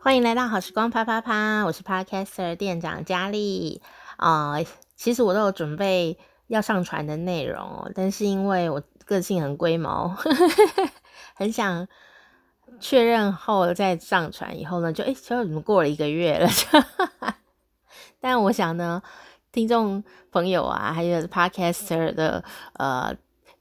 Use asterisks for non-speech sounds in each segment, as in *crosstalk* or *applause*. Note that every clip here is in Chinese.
欢迎来到好时光啪啪啪，我是 Podcaster 店长佳丽啊、其实我都有准备要上传的内容，但是因为我个性很龟毛，*laughs* 很想确认后再上传。以后呢，就诶，结果怎么过了一个月了？*laughs* 但我想呢，听众朋友啊，还有 Podcaster 的呃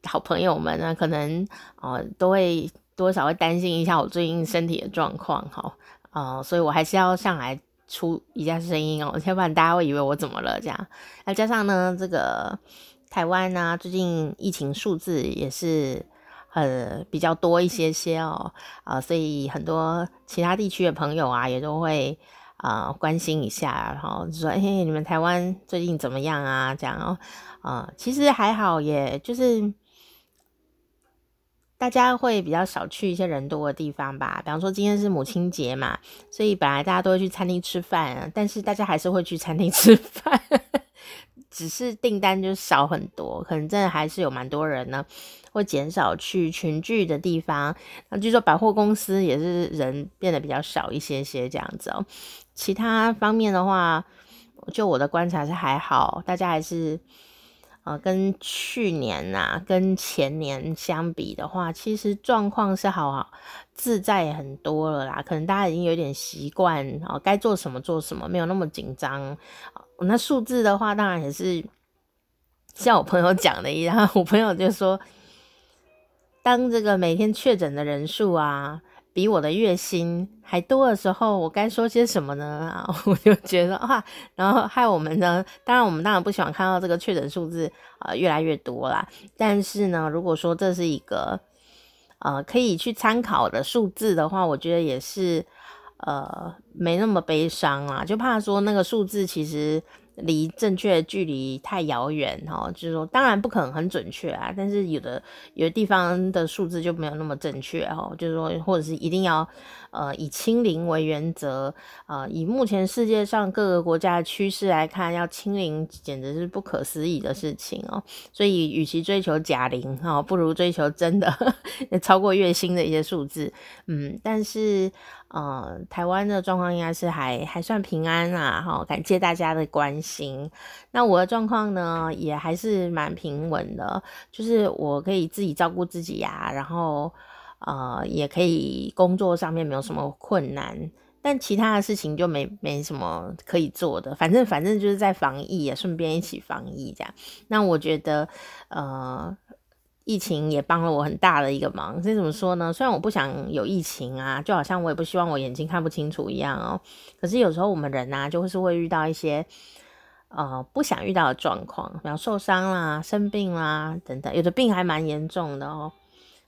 好朋友们呢，可能哦、都会多少会担心一下我最近身体的状况哈。哦、所以我还是要上来出一下声音哦，*laughs* 要不然大家会以为我怎么了这样。那加上呢，这个台湾呢、啊，最近疫情数字也是呃比较多一些些哦，啊、呃，所以很多其他地区的朋友啊，也都会啊、呃、关心一下，然后就说：“哎，你们台湾最近怎么样啊？”这样哦，啊、呃，其实还好，也就是。大家会比较少去一些人多的地方吧，比方说今天是母亲节嘛，所以本来大家都会去餐厅吃饭，但是大家还是会去餐厅吃饭，只是订单就少很多，可能真的还是有蛮多人呢，会减少去群聚的地方。那据说百货公司也是人变得比较少一些些这样子哦。其他方面的话，就我的观察是还好，大家还是。呃，跟去年呐、啊，跟前年相比的话，其实状况是好好自在很多了啦。可能大家已经有点习惯，哦，该做什么做什么，没有那么紧张。那数字的话，当然也是像我朋友讲的一样，我朋友就说，当这个每天确诊的人数啊。比我的月薪还多的时候，我该说些什么呢？*laughs* 啊，我就觉得啊，然后害我们呢，当然我们当然不喜欢看到这个确诊数字啊、越来越多啦。但是呢，如果说这是一个呃可以去参考的数字的话，我觉得也是呃没那么悲伤啊，就怕说那个数字其实。离正确的距离太遥远哈，就是说，当然不可能很准确啊，但是有的有的地方的数字就没有那么正确哈，就是说，或者是一定要呃以清零为原则、呃，以目前世界上各个国家的趋势来看，要清零简直是不可思议的事情哦，所以与其追求假零哈，不如追求真的 *laughs* 超过月薪的一些数字，嗯，但是。呃，台湾的状况应该是还还算平安啊，哈，感谢大家的关心。行那我的状况呢，也还是蛮平稳的，就是我可以自己照顾自己呀、啊，然后呃，也可以工作上面没有什么困难，但其他的事情就没没什么可以做的，反正反正就是在防疫，也顺便一起防疫这样。那我觉得，呃。疫情也帮了我很大的一个忙，所以怎么说呢？虽然我不想有疫情啊，就好像我也不希望我眼睛看不清楚一样哦。可是有时候我们人啊，就是会遇到一些呃不想遇到的状况，比方受伤啦、生病啦等等，有的病还蛮严重的哦，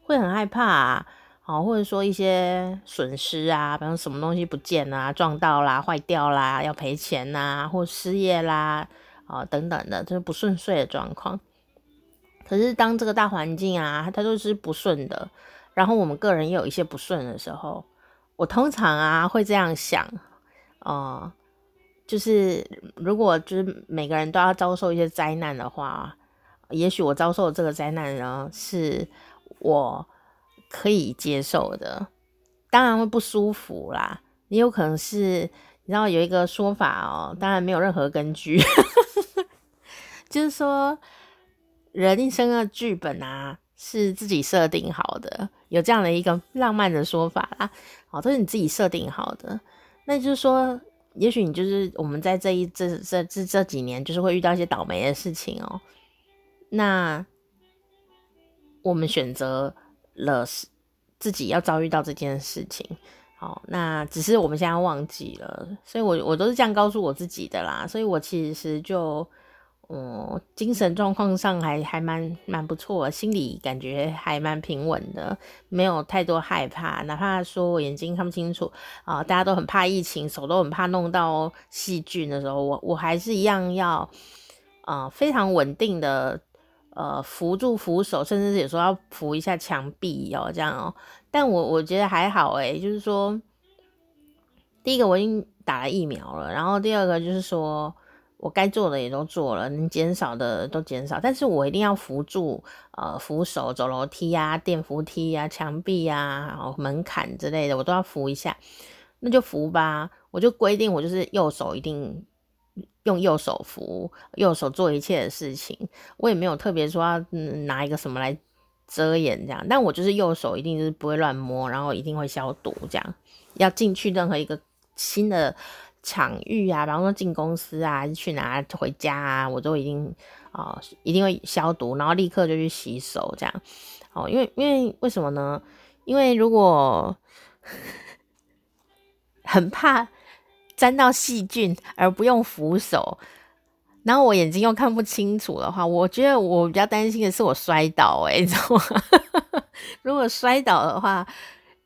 会很害怕啊，好，或者说一些损失啊，比方什么东西不见啦、撞到啦、坏掉啦，要赔钱呐，或失业啦，啊等等的，就是不顺遂的状况。可是当这个大环境啊，它都是不顺的，然后我们个人也有一些不顺的时候，我通常啊会这样想，哦、就是如果就是每个人都要遭受一些灾难的话，也许我遭受这个灾难呢是我可以接受的，当然会不舒服啦，也有可能是，你知道有一个说法哦，当然没有任何根据，*laughs* 就是说。人一生的剧本啊，是自己设定好的，有这样的一个浪漫的说法啦。哦，都是你自己设定好的。那就是说，也许你就是我们在这一这这这这几年，就是会遇到一些倒霉的事情哦。那我们选择了是自己要遭遇到这件事情，好，那只是我们现在忘记了，所以我我都是这样告诉我自己的啦。所以我其实就。哦，精神状况上还还蛮蛮不错，心里感觉还蛮平稳的，没有太多害怕。哪怕说我眼睛看不清楚啊、大家都很怕疫情，手都很怕弄到细菌的时候，我我还是一样要啊、非常稳定的呃扶住扶手，甚至有时候要扶一下墙壁哦，这样哦。但我我觉得还好诶，就是说，第一个我已经打了疫苗了，然后第二个就是说。我该做的也都做了，能减少的都减少，但是我一定要扶住，呃，扶手走楼梯啊、电扶梯啊、墙壁啊、然后门槛之类的，我都要扶一下。那就扶吧。我就规定我就是右手一定用右手扶，右手做一切的事情。我也没有特别说要拿一个什么来遮掩这样，但我就是右手一定是不会乱摸，然后一定会消毒这样。要进去任何一个新的场域啊，比方说进公司啊，去哪回家啊，我都一定啊、一定会消毒，然后立刻就去洗手这样。哦，因为因为为什么呢？因为如果 *laughs* 很怕沾到细菌而不用扶手，然后我眼睛又看不清楚的话，我觉得我比较担心的是我摔倒、欸，诶，你知道吗？*laughs* 如果摔倒的话，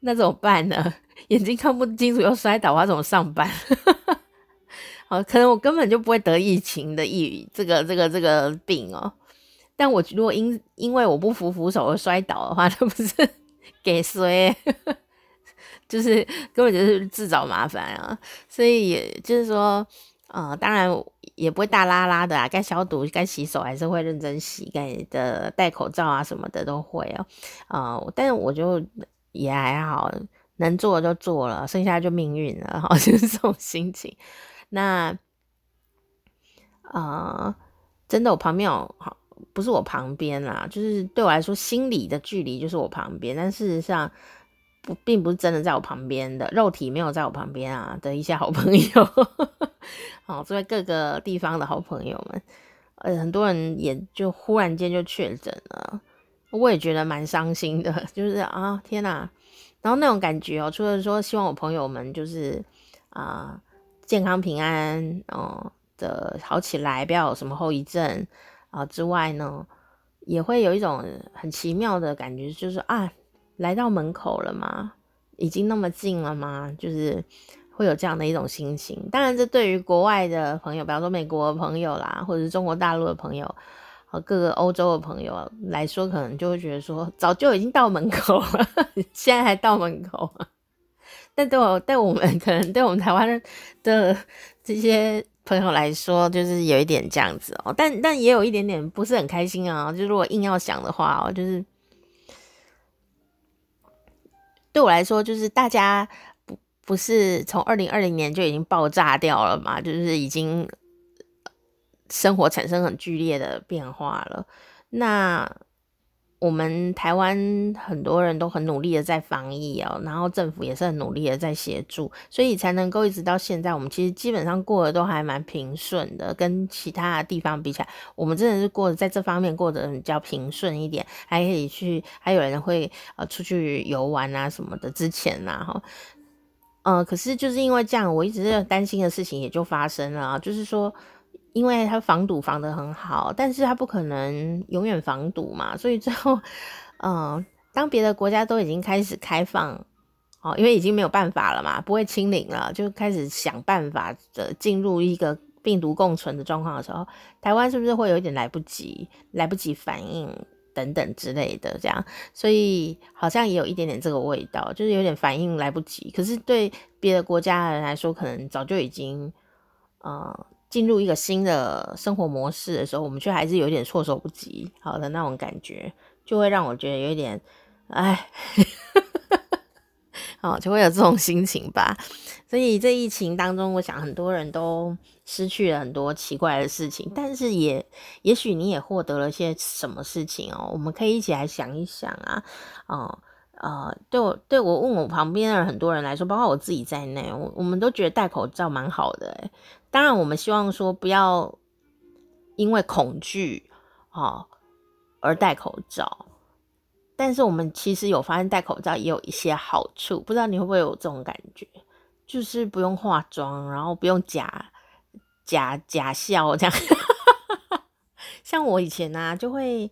那怎么办呢？眼睛看不清楚又摔倒，我怎么上班？*laughs* 好，可能我根本就不会得疫情的疫这个这个这个病哦。但我如果因因为我不扶扶手而摔倒的话，那不是 *laughs* 给谁？*laughs* 就是根本就是自找麻烦啊！所以也就是说，呃，当然也不会大拉拉的啊，该消毒、该洗手还是会认真洗，该的戴口罩啊什么的都会哦。啊、呃，但是我就也还好，能做就做了，剩下就命运了，好，*laughs* 就是这种心情。那啊、真的，我旁边有好。不是我旁边啦，就是对我来说，心理的距离就是我旁边，但事实上不，并不是真的在我旁边的，肉体没有在我旁边啊的一些好朋友，好，*laughs* 在各个地方的好朋友们，呃，很多人也就忽然间就确诊了，我也觉得蛮伤心的，*laughs* 就是啊，天哪，然后那种感觉哦，除了说希望我朋友们就是啊健康平安哦的好起来，不要有什么后遗症。啊，之外呢，也会有一种很奇妙的感觉，就是啊，来到门口了吗？已经那么近了吗？就是会有这样的一种心情。当然，这对于国外的朋友，比方说美国的朋友啦，或者是中国大陆的朋友和各个欧洲的朋友来说，可能就会觉得说，早就已经到门口了，*laughs* 现在还到门口。但对我，对我们，*laughs* 可能对我们台湾的这些。朋友来说，就是有一点这样子哦，但但也有一点点不是很开心啊。就如果硬要想的话哦，就是对我来说，就是大家不不是从二零二零年就已经爆炸掉了嘛，就是已经生活产生很剧烈的变化了。那我们台湾很多人都很努力的在防疫哦，然后政府也是很努力的在协助，所以才能够一直到现在，我们其实基本上过得都还蛮平顺的，跟其他地方比起来，我们真的是过得在这方面过得比较平顺一点，还可以去，还有人会呃出去游玩啊什么的。之前呐哈，呃，可是就是因为这样，我一直担心的事情也就发生了啊，就是说。因为他防堵防得很好，但是他不可能永远防堵嘛，所以最后，嗯、*laughs* 当别的国家都已经开始开放，哦，因为已经没有办法了嘛，不会清零了，就开始想办法的进入一个病毒共存的状况的时候，台湾是不是会有一点来不及，来不及反应等等之类的这样，所以好像也有一点点这个味道，就是有点反应来不及，可是对别的国家的人来说，可能早就已经，呃。进入一个新的生活模式的时候，我们却还是有点措手不及，好的那种感觉，就会让我觉得有一点，哎，好，*laughs* 就会有这种心情吧。所以这疫情当中，我想很多人都失去了很多奇怪的事情，但是也也许你也获得了些什么事情哦。我们可以一起来想一想啊，哦。呃，对我对我问我旁边的人很多人来说，包括我自己在内，我我们都觉得戴口罩蛮好的诶。当然，我们希望说不要因为恐惧啊而戴口罩，但是我们其实有发现戴口罩也有一些好处，不知道你会不会有这种感觉，就是不用化妆，然后不用假假假笑这样。*laughs* 像我以前呢、啊，就会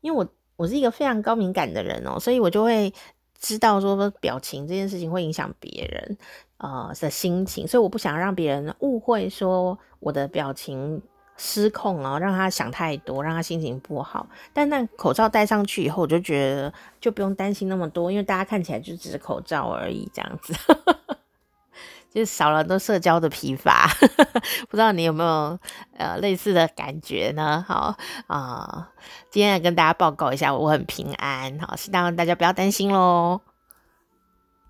因为我。我是一个非常高敏感的人哦，所以我就会知道说表情这件事情会影响别人呃的心情，所以我不想让别人误会说我的表情失控哦，让他想太多，让他心情不好。但那口罩戴上去以后，我就觉得就不用担心那么多，因为大家看起来就只是口罩而已，这样子。就少了很多社交的疲乏，*laughs* 不知道你有没有呃类似的感觉呢？好啊、今天来跟大家报告一下，我很平安，好，希望大家不要担心喽。